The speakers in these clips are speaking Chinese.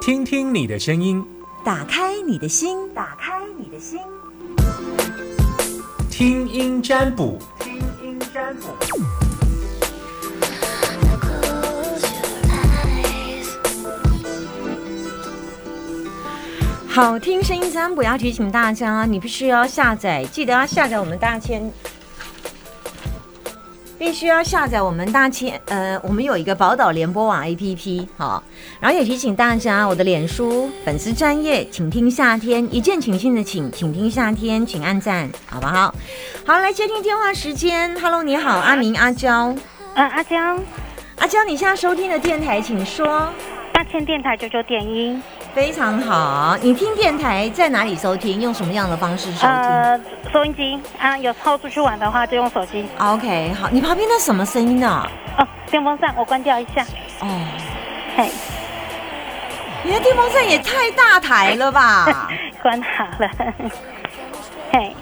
听听你的声音，打开你的心，打开你的心，听音占卜。听音占卜。好听声音占卜要提醒大家，你必须要下载，记得要下载我们大千。必须要下载我们大千，呃，我们有一个宝岛联播网 APP，好，然后也提醒大家，我的脸书粉丝专业，请听夏天一见倾心的请，请听夏天，请按赞，好不好？好，来接听电话时间，Hello，你好，阿明阿娇，嗯，阿娇，阿娇，你现在收听的电台，请说，大千电台九九点一，非常好，你听电台在哪里收听？用什么样的方式收听？呃，收音机啊，有时候出去玩的话就用手机。OK，好，你旁边那什么声音呢？哦，电风扇我关掉一下，哦，嘿，你的电风扇也太大台了吧？关好了，嘿，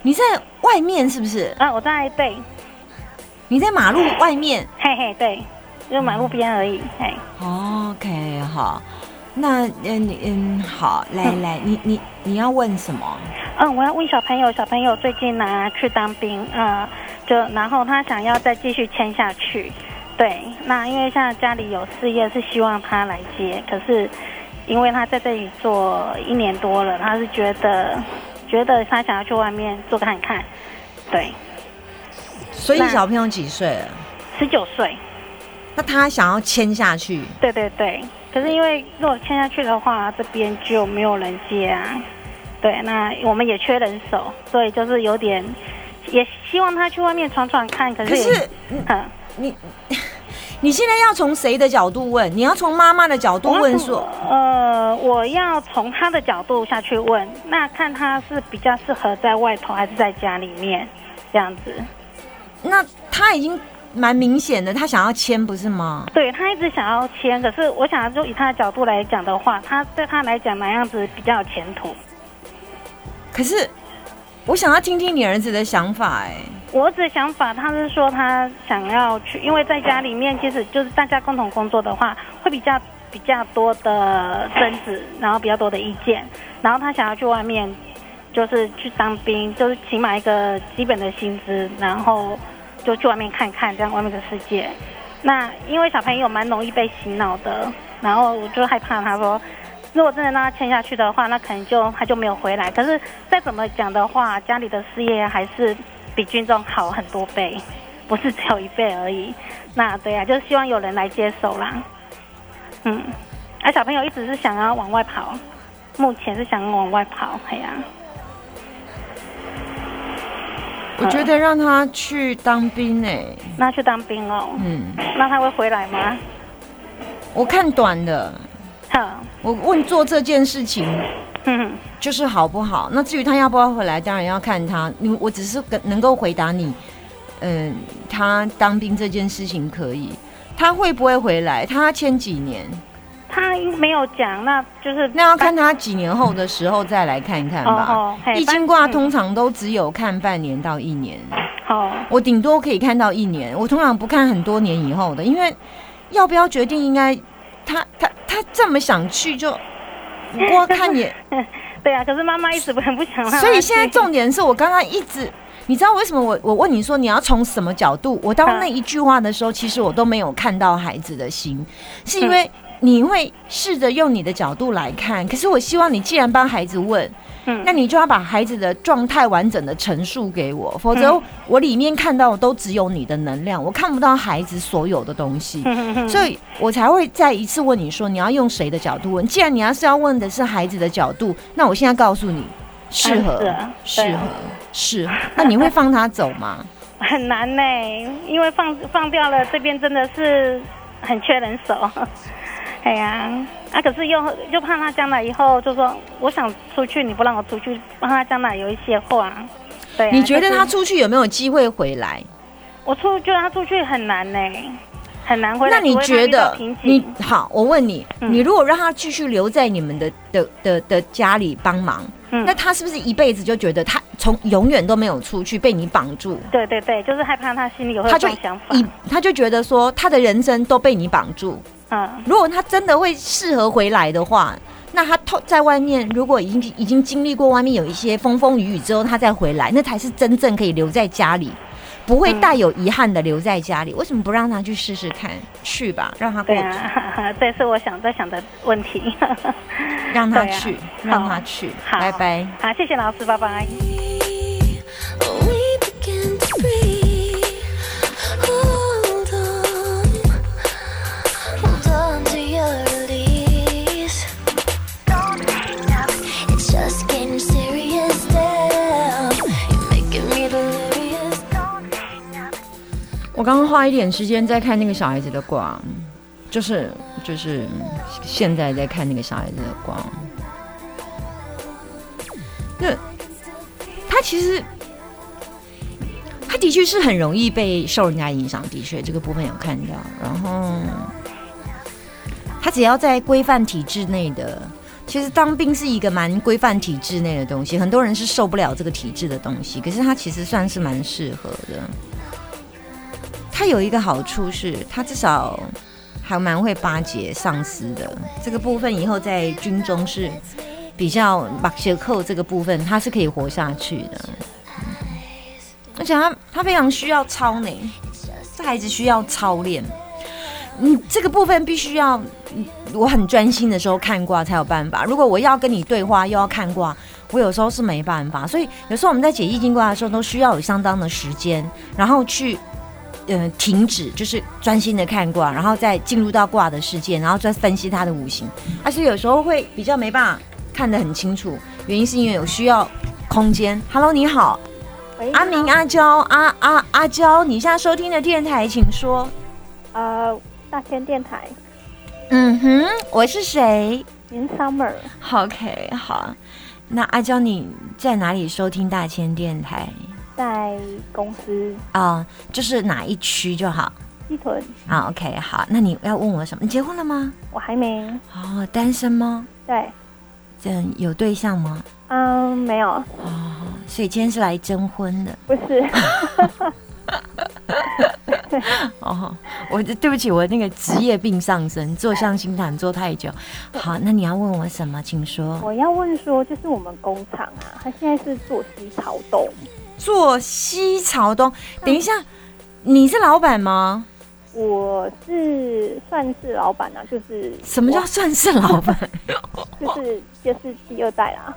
你在外面是不是？啊，我在对，你在马路外面嘿嘿对，就马路边而已，嘿，？OK，好。那嗯你嗯好，来来，你你你要问什么？嗯，我要问小朋友，小朋友最近呢、去当兵，呃，就然后他想要再继续签下去，对，那因为现在家里有事业，是希望他来接，可是因为他在这里做一年多了，他是觉得觉得他想要去外面做看看，对，所以小朋友几岁了？十九岁，那他想要签下去，对对对，可是因为如果签下去的话，这边就没有人接啊，对，那我们也缺人手，所以就是有点，也希望他去外面闯闯看，可是可是嗯，你你现在要从谁的角度问？你要从妈妈的角度问说，呃，我要从他的角度下去问，那看他是比较适合在外头还是在家里面这样子。那他已经蛮明显的，他想要签不是吗？对他一直想要签，可是我想就以他的角度来讲的话，他对他来讲哪样子比较有前途？可是我想要听听你儿子的想法，哎，我儿子的想法，他是说他想要去，因为在家里面，其实就是大家共同工作的话，会比较比较多的争执，然后比较多的意见，然后他想要去外面，就是去当兵，就是起码一个基本的薪资，然后就去外面看看这样外面的世界。那因为小朋友蛮容易被洗脑的，然后我就害怕他说，如果真的让他签下去的话，那可能就他就没有回来。可是再怎么讲的话，家里的事业还是比军中好很多倍，不是只有一倍而已。那对啊，就是希望有人来接手啦。嗯，啊，小朋友一直是想要往外跑，目前是想往外跑，哎呀、我觉得让他去当兵，哎，那去当兵哦。嗯，那他会回来吗？我看短的，好，我问做这件事情就是好不好？那至于他要不要回来，当然要看他。你我只是跟能够回答你，嗯，他当兵这件事情可以，他会不会回来？他签几年？他没有讲，那就是那要看他几年后的时候再来看看吧。哦哦嘿易经卦通常都只有看半年到一年，好，我顶多可以看到一年，我通常不看很多年以后的，因为要不要决定应该他他他这么想去就，不过看也。对啊，可是妈妈一直很不想所以现在重点是我刚刚一直，你知道为什么我我问你说你要从什么角度？我到那一句话的时候，其实我都没有看到孩子的心，是因为你会试着用你的角度来看。可是我希望你既然帮孩子问，嗯那你就要把孩子的状态完整的陈述给我，否则我里面看到的都只有你的能量，我看不到孩子所有的东西。所以我才会再一次问你说，你要用谁的角度问？既然你要是要问的是孩子的角度，那我现在告诉你，适合适合适合。那你会放他走吗？很难呢，因为放放掉了，这边真的是很缺人手。哎呀，啊，可是又又怕他将来以后就说我想出去，你不让我出去，怕他将来有一些话。对、啊，你觉得他出去有没有机会回来？我出觉得他出去很难呢，很难回来。那你觉得你好？我问你，嗯你如果让他继续留在你们的的的的家里帮忙，嗯那他是不是一辈子就觉得他从永远都没有出去被你绑住？对对对，就是害怕他心里有他就想法。一他就觉得说他的人生都被你绑住。嗯，如果他真的会适合回来的话，那他透在外面，如果已经已经经历过外面有一些风风雨雨之后，他再回来，那才是真正可以留在家里，不会带有遗憾的留在家里。为什么不让他去试试看？去吧，让他过对去，啊，这是我想在想的问题。让他 去，让他去。好，拜拜。好，谢谢老师，拜拜。我刚刚花一点时间在看那个小孩子的卦，就是就是现在在看那个小孩子的卦。那他其实他的确是很容易被受人家影响，的确这个部分有看到。然后他只要在规范体制内的，其实当兵是一个蛮规范体制内的东西，很多人是受不了这个体制的东西，可是他其实算是蛮适合的。他有一个好处是，他至少还蛮会巴结上司的。这个部分以后在军中是比较马歇扣这个部分，他是可以活下去的。而且他他非常需要操呢，这孩子需要操练。你这个部分必须要，我很专心的时候看卦才有办法。如果我要跟你对话又要看卦，我有时候是没办法。所以有时候我们在解易经卦的时候，都需要有相当的时间，然后去呃停止，就是专心的看卦，然后再进入到卦的世界，然后再分析它的五行。而且有时候会比较没办法看得很清楚，原因是因为有需要空间。Hello，你好，喂，阿明、阿娇、阿阿阿娇，你现在收听的电台，请说。呃，大千电台，嗯哼，我是谁您 Summer，？OK，好。那阿娇，你在哪里收听大千电台？在公司啊、就是哪一区就好。西屯，啊，OK，好。那你要问我什么？你结婚了吗？我还没，哦，单身吗？对，嗯，有对象吗？嗯，没有，哦，所以今天是来征婚的。不是，哦，我对不起，我那个职业病上升，坐相亲谈坐太久。好，那你要问我什么？请说。我要问说，就是我们工厂啊，它现在是做西潮豆，做西朝东。等一下，你是老板吗？我是算是老板啊，就是什么叫算是老板 就是就是第二代啦。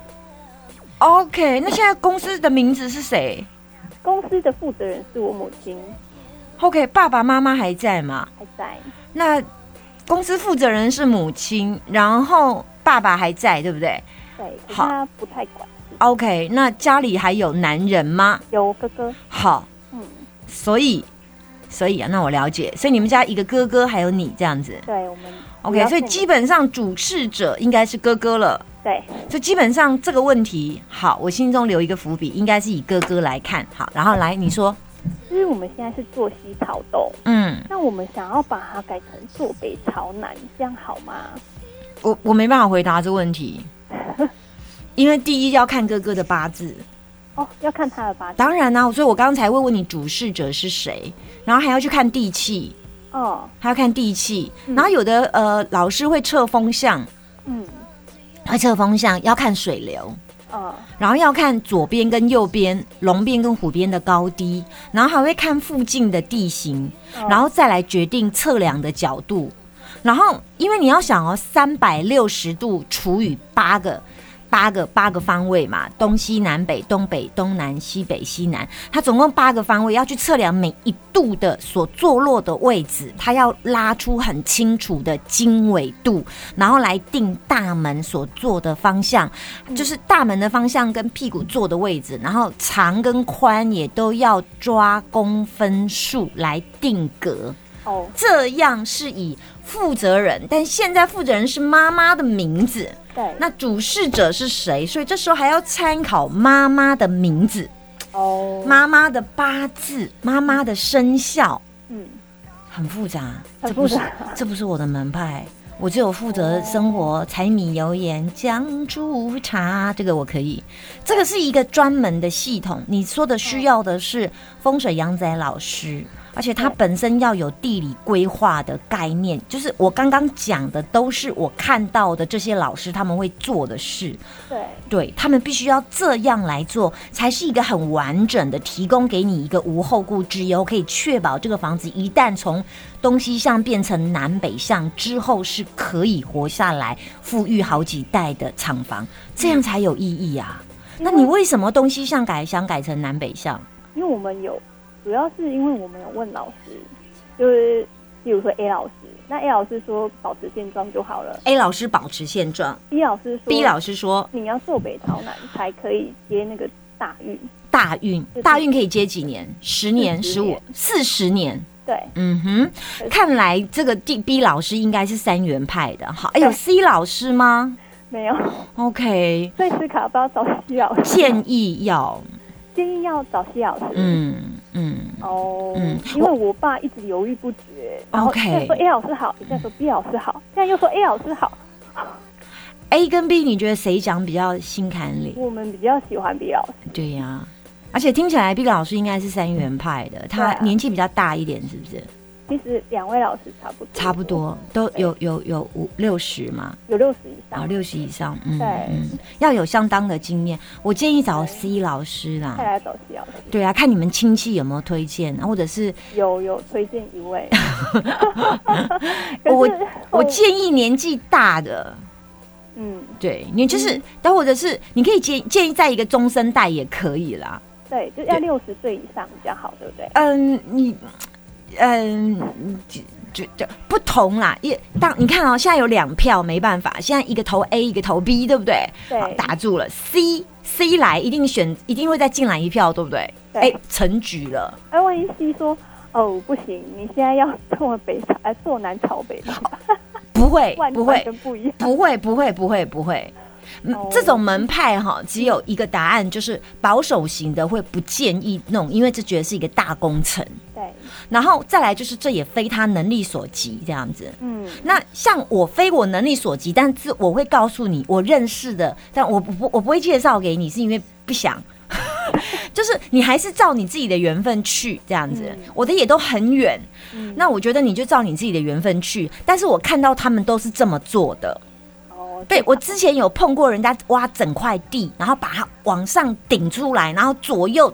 ？OK，那现在公司的名字是谁公司的负责人是我母亲，？OK，爸爸妈妈还在吗？还在，那公司负责人是母亲，然后爸爸还在，对不对对，他不太管事，？OK，那家里还有男人吗？有哥哥，好，嗯，所以，所以啊，那我了解，所以你们家一个哥哥还有你这样子。对我们，OK，所以基本上主事者应该是哥哥了。对，所以基本上这个问题，好，我心中留一个伏笔，应该是以哥哥来看，好，然后来你说，就是我们现在是做西朝东，嗯，那我们想要把它改成坐北朝南，这样好吗？我我没办法回答这个问题，因为第一要看哥哥的八字，哦，要看他的八字。当然啦、所以我刚才会问你主事者是谁，然后还要去看地气，哦，还要看地气，嗯。然后有的呃老师会测风向，嗯，会测风向要看水流，哦，然后要看左边跟右边龙边跟虎边的高低，然后还会看附近的地形，哦。然后再来决定测量的角度。然后，因为你要想哦，三百六十度除以八个。八个八个方位嘛，东西南北、东北、东南、西北、西南，它总共八个方位，要去测量每一度的所坐落的位置，它要拉出很清楚的经纬度，然后来定大门所坐的方向，就是大门的方向跟屁股坐的位置，然后长跟宽也都要抓公分数来定格。哦，这样是以负责人，但现在负责人是妈妈的名字，对，那主事者是谁？所以这时候还要参考妈妈的名字、哦，妈妈的八字、妈妈的生肖，嗯，很复杂，很这不是复杂。这不是我的门派。我只有负责生活柴米油盐酱醋茶，这个我可以。这个是一个专门的系统，你说的需要的是风水阳宅老师，而且它本身要有地理规划的概念，就是我刚刚讲的都是我看到的这些老师他们会做的事。对，对他们必须要这样来做，才是一个很完整的提供给你一个无后顾之忧，可以确保这个房子一旦从东西向变成南北向之后，是可以活下来、富裕好几代的厂房，这样才有意义啊。那你为什么东西向改想改成南北向？因为我们有，主要是因为我们有问老师，就是比如说 A 老师，那 A 老师说保持现状就好了。A 老师保持现状，B 老师说，B 老师说你要坐北朝南才可以接那个大运，大运，大运可以接几年？十年、十五、四十年。对，嗯哼，看来这个 D B 老师应该是三元派的。好，哎，有 C 老师吗？没有，？OK，所以斯卡不要找 C 老师，建议要，建议要找 C 老师。嗯嗯，哦，嗯因为我爸一直犹豫不决，然后 OK 现在说 A 老师好，现在说 B 老师好，现在又说 A 老师好，A 跟 B，你觉得谁讲比较心坎里？我们比较喜欢 B 老师。对呀、而且听起来 B 老师应该是三元派的，他年纪比较大一点，是不是？其实两位老师差不多，差不多都有有有五六十嘛，有六十以啊，上。六十以上，嗯对。嗯，要有相当的经验。我建议找 C 老师啦。再，来找 C 老师，对啊，看你们亲戚有没有推荐，或者是有有推荐一位。我我建议年纪大的，嗯，对你就是，但或者是你可以建建议在一个中生代也可以啦。对，就要六十岁以上比较好，对不对？嗯，你，嗯，就就就不同啦。一当你看哦，现在有两票，没办法，现在一个投 A，一个投 B，对不对？对好，打住了。C C 来一定选，一定会再进来一票，对不对？对哎，成局了。哎，万一 C 说哦不行，你现在要坐北朝，哎坐南朝北朝，不会，不会，不一样。不会，不会，不会，不会。这种门派哈，只有一个答案，就是保守型的会不建议弄，因为这觉得是一个大工程。对，然后再来就是这也非他能力所及，这样子。嗯，那像我非我能力所及，但是我会告诉你我认识的，但我不不我不会介绍给你，是因为不想。就是你还是照你自己的缘分去这样子，嗯我的也都很远，嗯那我觉得你就照你自己的缘分去。但是我看到他们都是这么做的，哦，对我之前有碰过人家挖整块地，然后把它往上顶出来，然后左右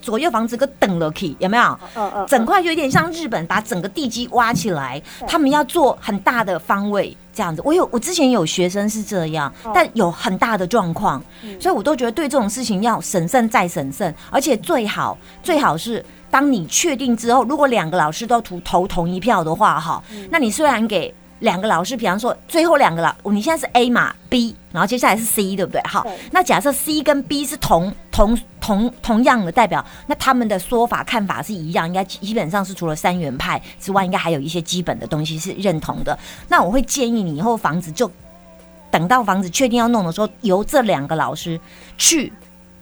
左右房子个等了去，有没有？嗯嗯，整块就有点像日本把整个地基挖起来，他们要做很大的方位这样子。我有我之前有学生是这样，哦但有很大的状况，嗯所以我都觉得对这种事情要审慎再审慎，而且最好最好是当你确定之后，如果两个老师都投投同一票的话，哈，嗯那你虽然给。两个老师，比方说最后两个老，你现在是 A 嘛 B，然后接下来是 C，对不对？好，那假设 C 跟 B 是同同同同样的代表，那他们的说法看法是一样，应该基本上是除了三元派之外，应该还有一些基本的东西是认同的。那我会建议你以后房子就等到房子确定要弄的时候，由这两个老师去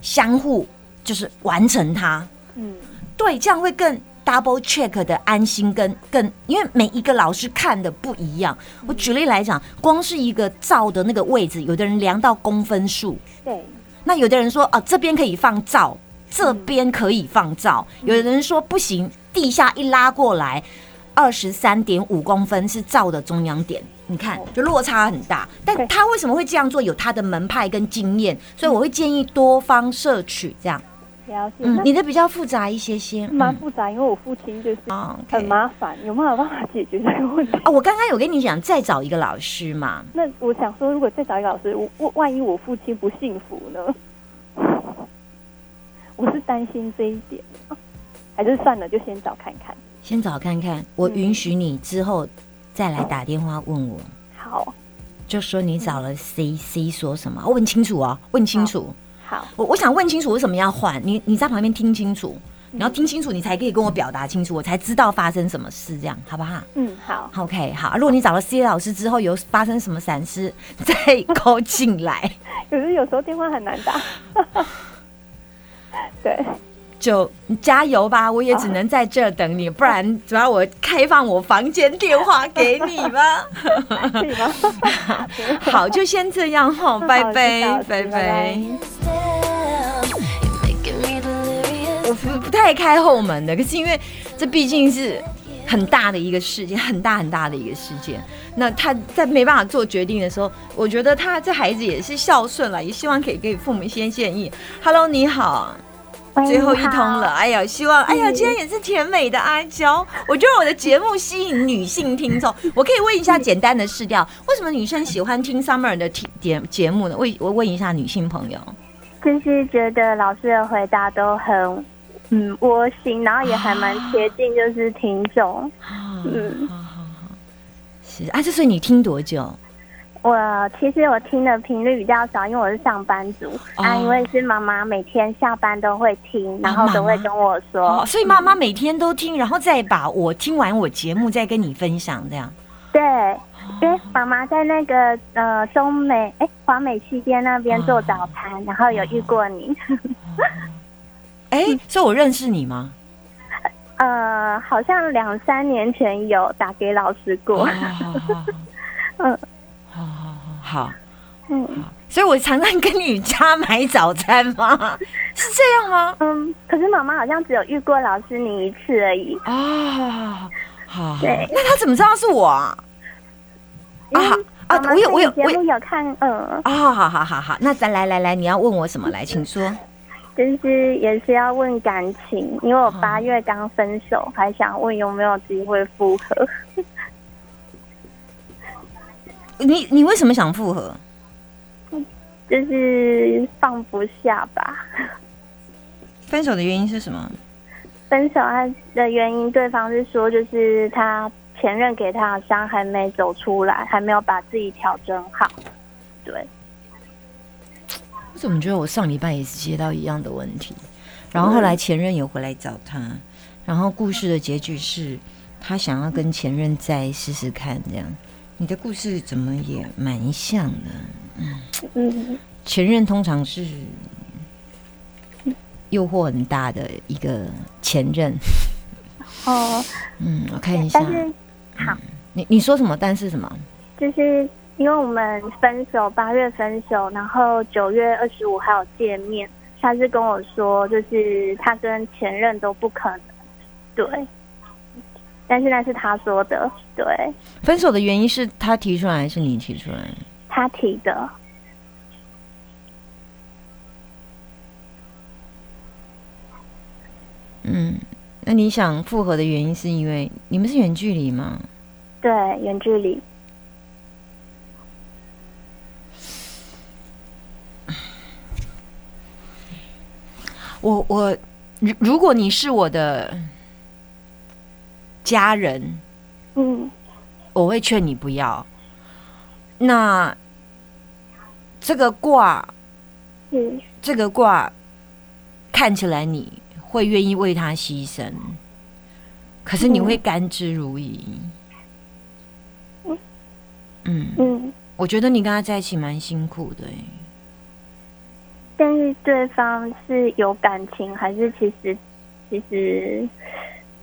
相互就是完成它。嗯，对，这样会更 double check 的安心跟更，因为每一个老师看的不一样。我举例来讲，光是一个灶的那个位置，有的人量到公分数，对，那有的人说啊，这边可以放灶，这边可以放灶，有的人说不行，地下一拉过来，二十三点五公分是灶的中央点。你看哦，就落差很大，但他为什么会这样做？有他的门派跟经验，所以我会建议多方摄取这样。了解。嗯，你的比较复杂一些些，嗯蛮复杂，因为我父亲就是很麻烦，有没有办法解决这个问题？啊，我刚刚有跟你讲，再找一个老师嘛。那我想说，如果再找一个老师，我我万一我父亲不幸福呢？我是担心这一点，啊还是算了，就先找看看。先找看看，我嗯允许你之后再来打电话问我，好，就说你找了 C C 说什么，问清楚哦，问清楚。好，我我想问清楚为什么要换，你你在旁边听清楚，嗯你要听清楚，你才可以跟我表达清楚，我才知道发生什么事，这样好不好嗯，好，？OK，好。如果你找了 C 老师之后有发生什么闪失，再勾进来。可是有时候电话很难打。对，就加油吧，我也只能在这儿等你，不然主要我开放我房间电话给你吗？好，就先这样 哈，拜拜拜拜.我不不太开后门的，可是因为这毕竟是很大的一个事件，很大很大的一个事件。那他在没办法做决定的时候，我觉得他这孩子也是孝顺了，也希望可以给父母一些建议。Hello，你好，最后一通了，哎呀，希望，哎呀，今天也是甜美的阿娇。我觉得我的节目吸引女性听众，我可以问一下简单的试调，为什么女生喜欢听 Summer 的节节节目呢？问我问一下女性朋友。就是觉得老师的回答都很嗯窝心，然后也还蛮贴近就是听众。嗯，好好好，是啊，这所以你听多久？我其实我听的频率比较少，因为我是上班族、啊，因为是妈妈每天下班都会听，然后都会跟我说，哦，所以妈妈每天都听，然后再把我听完我节目再跟你分享，这样。对，因为妈妈在那个呃中美哎华美西街那边做早餐，然后有遇过你，哎，所以我认识你吗？呃，好像两三年前有打给老师过，嗯，好好好好，嗯所以我常常跟你家买早餐吗？是这样吗？嗯，可是妈妈好像只有遇过老师你一次而已。啊，好，那他怎么知道是我啊？啊啊，我有我有我有有看，嗯，啊，好好好好，那咱来来来，你要问我什么？来，请说。就是也是要问感情，因为我八月刚分手，还想问有没有机会复合。你你为什么想复合？就是放不下吧。分手的原因是什么？分手他的原因，对方是说就是他前任给他的伤还没走出来，还没有把自己调整好。对，我怎么觉得我上礼拜也是接到一样的问题，然后后来前任有回来找他，然后故事的结局是他想要跟前任再试试看，这样。你的故事怎么也蛮像的？嗯，前任通常是诱惑很大的一个前任。哦，嗯，我看一下但，是好，你你说什么？但是什么？就是因为我们分手八月分手，然后九月二十五还有见面，他是跟我说，就是他跟前任都不可能，对。但是那是他说的，对分手的原因是他提出来还是你提出来？他提的，嗯，那你想复合的原因是因为你们是远距离吗？对，远距离。我我，如如果你是我的家人，嗯。我会劝你不要。那这个卦，嗯。这个卦看起来你会愿意为他牺牲，可是你会甘之如饴。嗯，嗯，我觉得你跟他在一起蛮辛苦的、欸，但是对方是有感情，还是其实其实，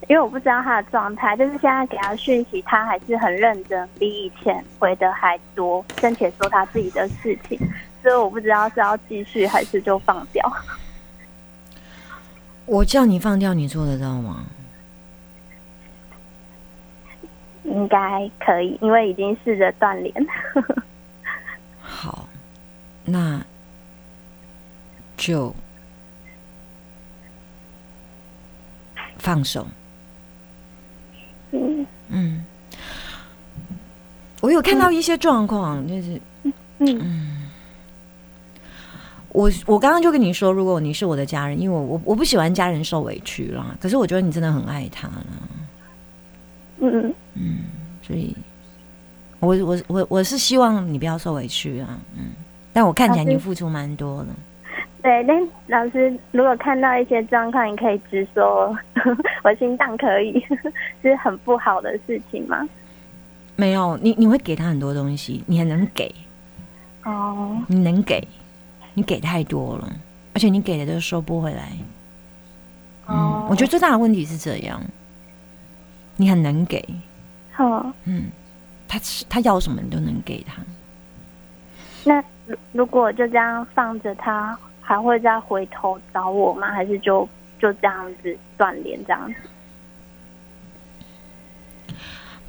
因为我不知道他的状态，就是现在给他讯息，他还是很认真，比以前回的还多，并且说他自己的事情，所以我不知道是要继续还是就放掉。我叫你放掉，你做得到吗？应该可以，因为已经试着断联。好，那就放手。嗯。嗯，我有看到一些状况，就是嗯。我我刚刚就跟你说，如果你是我的家人，因为我我我不喜欢家人受委屈啦，可是我觉得你真的很爱他了，嗯。所以我我我我是希望你不要受委屈啊，嗯，但我看起来你付出蛮多的。对，那老师如果看到一些状况，你可以直说，我心脏可以，是很不好的事情吗？没有，你你会给他很多东西，你很能给，哦，你能给，你给太多了，而且你给的都收不回来。嗯，我觉得最大的问题是这样，你很能给，好，嗯，他他要什么你都能给他，那如如果就这样放着他，还会再回头找我吗？还是就就这样子断联这样子？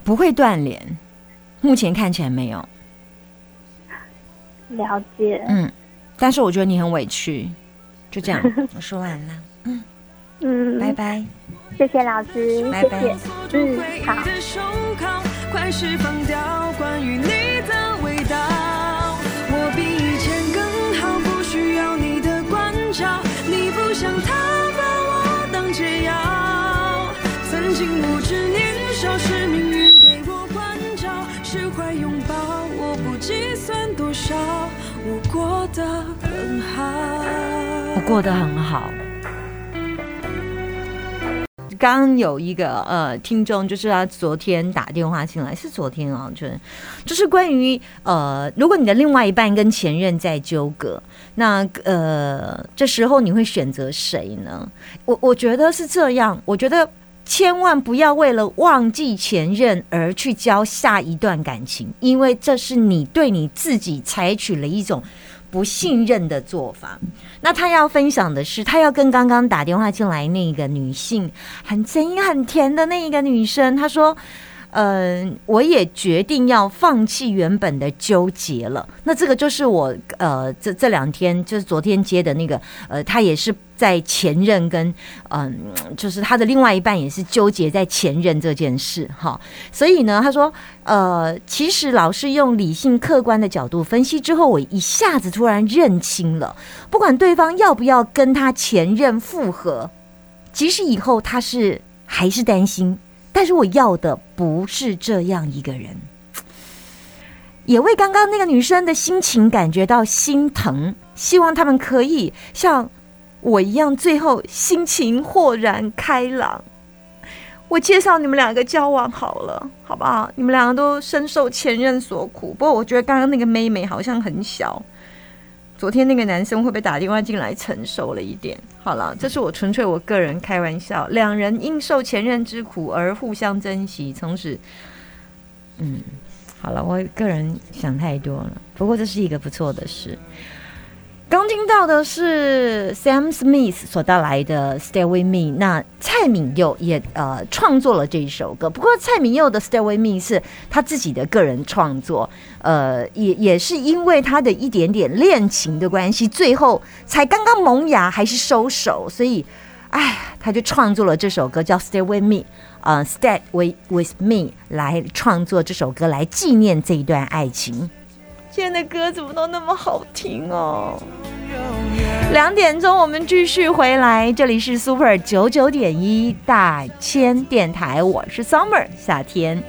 不会断联，目前看起来没有，了解，嗯，但是我觉得你很委屈，就这样，我说完了，嗯嗯，拜，拜。谢谢老师，拜拜谢谢，嗯，好。我过得很好。刚有一个呃听众，就是他昨天打电话进来，是昨天啊，就是就是关于呃，如果你的另外一半跟前任在纠葛，那呃这时候你会选择谁呢？我我觉得是这样，我觉得千万不要为了忘记前任而去交下一段感情，因为这是你对你自己采取了一种不信任的做法。那他要分享的是，他要跟刚刚打电话进来那个女性很真音很甜的那一个女生，他说。嗯，我也决定要放弃原本的纠结了。那这个就是我呃，这这两天就是昨天接的那个呃，他也是在前任跟嗯、就是他的另外一半也是纠结在前任这件事哈。所以呢，他说呃，其实老是用理性客观的角度分析之后，我一下子突然认清了，不管对方要不要跟他前任复合，即使以后他是还是担心。但是我要的不是这样一个人，也为刚刚那个女生的心情感觉到心疼，希望他们可以像我一样，最后心情豁然开朗。我介绍你们两个交往好了，好不好？你们两个都深受前任所苦。不过我觉得刚刚那个妹妹好像很小，昨天那个男生会不会打电话进来成熟了一点？好了，这是我纯粹我个人开玩笑。两人因受前任之苦而互相珍惜，从此，嗯，好了，我个人想太多了。不过这是一个不错的事。刚听到的是 Sam Smith 所带来的《Stay with Me》，那蔡敏佑也呃创作了这一首歌。不过蔡敏佑的《Stay with Me》是他自己的个人创作，呃，也也是因为他的一点点恋情的关系，最后才刚刚萌芽还是收手，所以，哎，他就创作了这首歌叫《Stay with Me》，呃，《Stay with with Me》来创作这首歌来纪念这一段爱情。今天的歌怎么都那么好听哦！两点钟我们继续回来，这里是 Super 九九点一大千电台，我是 Summer 夏天。